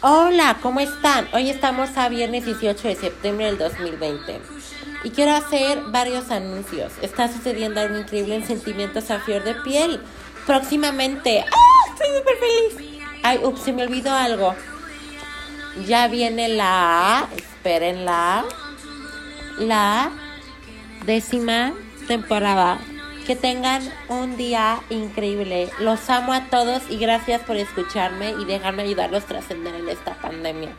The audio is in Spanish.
Hola, ¿cómo están? Hoy estamos a viernes 18 de septiembre del 2020 y quiero hacer varios anuncios. Está sucediendo algo increíble en Sentimientos a Flor de Piel. Próximamente. ¡Ah! Estoy súper feliz. Ay, ups, se me olvidó algo. Ya viene la. Espérenla. La décima temporada. Que tengan un día increíble. Los amo a todos y gracias por escucharme y dejarme ayudarlos a trascender en esta pandemia.